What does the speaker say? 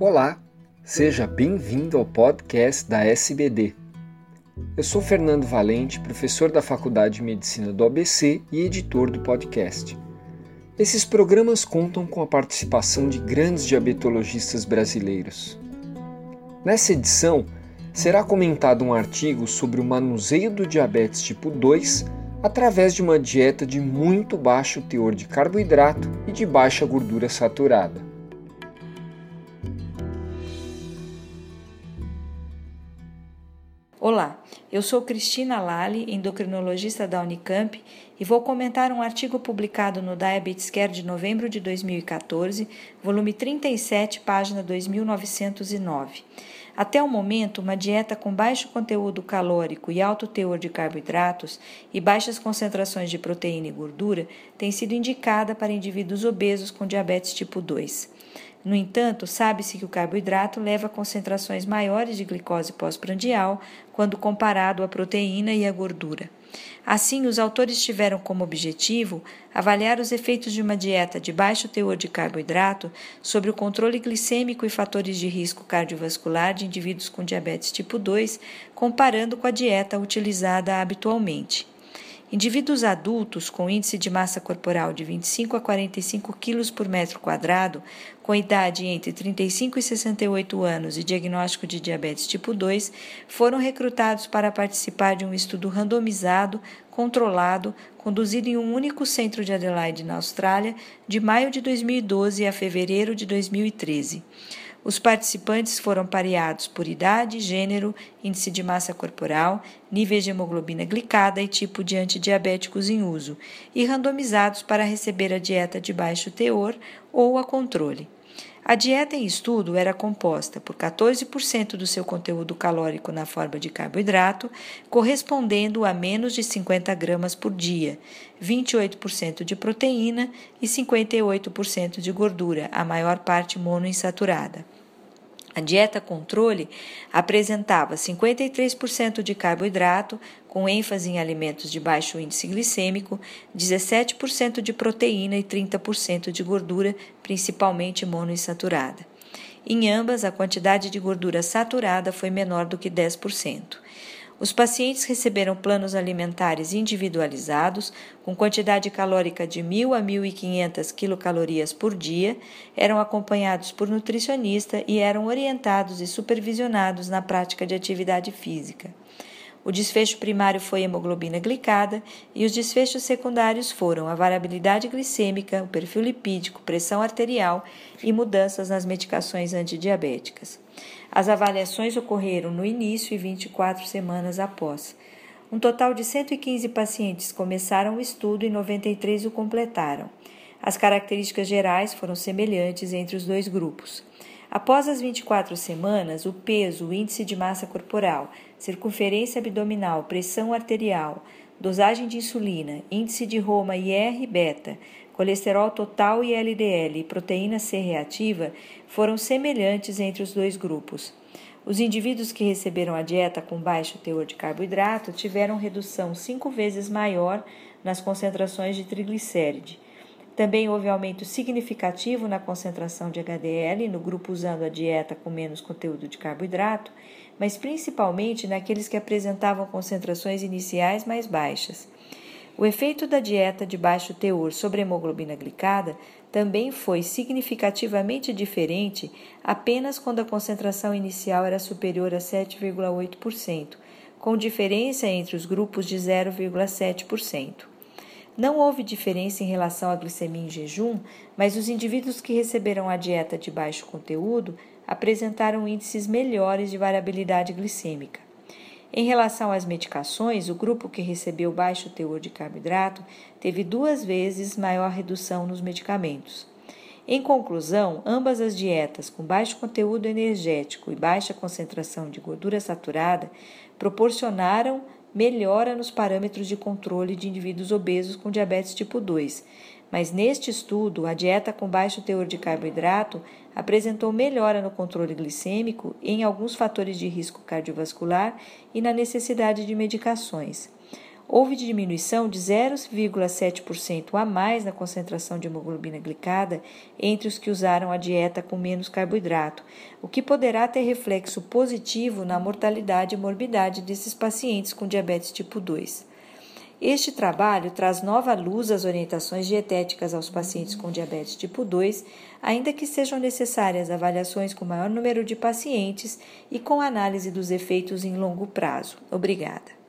Olá, seja bem-vindo ao podcast da SBD. Eu sou Fernando Valente, professor da Faculdade de Medicina do ABC e editor do podcast. Esses programas contam com a participação de grandes diabetologistas brasileiros. Nessa edição, será comentado um artigo sobre o manuseio do diabetes tipo 2 através de uma dieta de muito baixo teor de carboidrato e de baixa gordura saturada. Olá, eu sou Cristina Lali, endocrinologista da Unicamp, e vou comentar um artigo publicado no Diabetes Care de novembro de 2014, volume 37, página 2909. Até o momento, uma dieta com baixo conteúdo calórico e alto teor de carboidratos e baixas concentrações de proteína e gordura tem sido indicada para indivíduos obesos com diabetes tipo 2. No entanto, sabe-se que o carboidrato leva a concentrações maiores de glicose pós-prandial quando comparado à proteína e à gordura. Assim, os autores tiveram como objetivo avaliar os efeitos de uma dieta de baixo teor de carboidrato sobre o controle glicêmico e fatores de risco cardiovascular de indivíduos com diabetes tipo 2, comparando com a dieta utilizada habitualmente. Indivíduos adultos com índice de massa corporal de 25 a 45 kg por metro quadrado, com idade entre 35 e 68 anos e diagnóstico de diabetes tipo 2, foram recrutados para participar de um estudo randomizado, controlado, conduzido em um único centro de Adelaide, na Austrália, de maio de 2012 a fevereiro de 2013. Os participantes foram pareados por idade, gênero, índice de massa corporal, níveis de hemoglobina glicada e tipo de antidiabéticos em uso, e randomizados para receber a dieta de baixo teor ou a controle. A dieta em estudo era composta por 14% do seu conteúdo calórico na forma de carboidrato, correspondendo a menos de 50 gramas por dia, 28% de proteína e 58% de gordura, a maior parte monoinsaturada. A dieta controle apresentava 53% de carboidrato, com ênfase em alimentos de baixo índice glicêmico, 17% de proteína e 30% de gordura, principalmente monoinsaturada. Em ambas, a quantidade de gordura saturada foi menor do que 10%. Os pacientes receberam planos alimentares individualizados, com quantidade calórica de 1.000 a 1.500 quilocalorias por dia, eram acompanhados por nutricionista e eram orientados e supervisionados na prática de atividade física. O desfecho primário foi hemoglobina glicada e os desfechos secundários foram a variabilidade glicêmica, o perfil lipídico, pressão arterial e mudanças nas medicações antidiabéticas. As avaliações ocorreram no início e 24 semanas após. Um total de 115 pacientes começaram o estudo e 93 o completaram. As características gerais foram semelhantes entre os dois grupos. Após as 24 semanas, o peso, o índice de massa corporal, circunferência abdominal, pressão arterial, dosagem de insulina, índice de Roma e R beta, colesterol total e LDL e proteína C reativa foram semelhantes entre os dois grupos. Os indivíduos que receberam a dieta com baixo teor de carboidrato tiveram redução cinco vezes maior nas concentrações de triglicéride, também houve aumento significativo na concentração de HDL no grupo usando a dieta com menos conteúdo de carboidrato, mas principalmente naqueles que apresentavam concentrações iniciais mais baixas. O efeito da dieta de baixo teor sobre a hemoglobina glicada também foi significativamente diferente apenas quando a concentração inicial era superior a 7,8%, com diferença entre os grupos de 0,7%. Não houve diferença em relação à glicemia em jejum, mas os indivíduos que receberam a dieta de baixo conteúdo apresentaram índices melhores de variabilidade glicêmica. Em relação às medicações, o grupo que recebeu baixo teor de carboidrato teve duas vezes maior redução nos medicamentos. Em conclusão, ambas as dietas com baixo conteúdo energético e baixa concentração de gordura saturada proporcionaram melhora nos parâmetros de controle de indivíduos obesos com diabetes tipo 2, mas neste estudo, a dieta com baixo teor de carboidrato apresentou melhora no controle glicêmico em alguns fatores de risco cardiovascular e na necessidade de medicações. Houve diminuição de 0,7% a mais na concentração de hemoglobina glicada entre os que usaram a dieta com menos carboidrato, o que poderá ter reflexo positivo na mortalidade e morbidade desses pacientes com diabetes tipo 2. Este trabalho traz nova luz às orientações dietéticas aos pacientes com diabetes tipo 2, ainda que sejam necessárias avaliações com maior número de pacientes e com análise dos efeitos em longo prazo. Obrigada.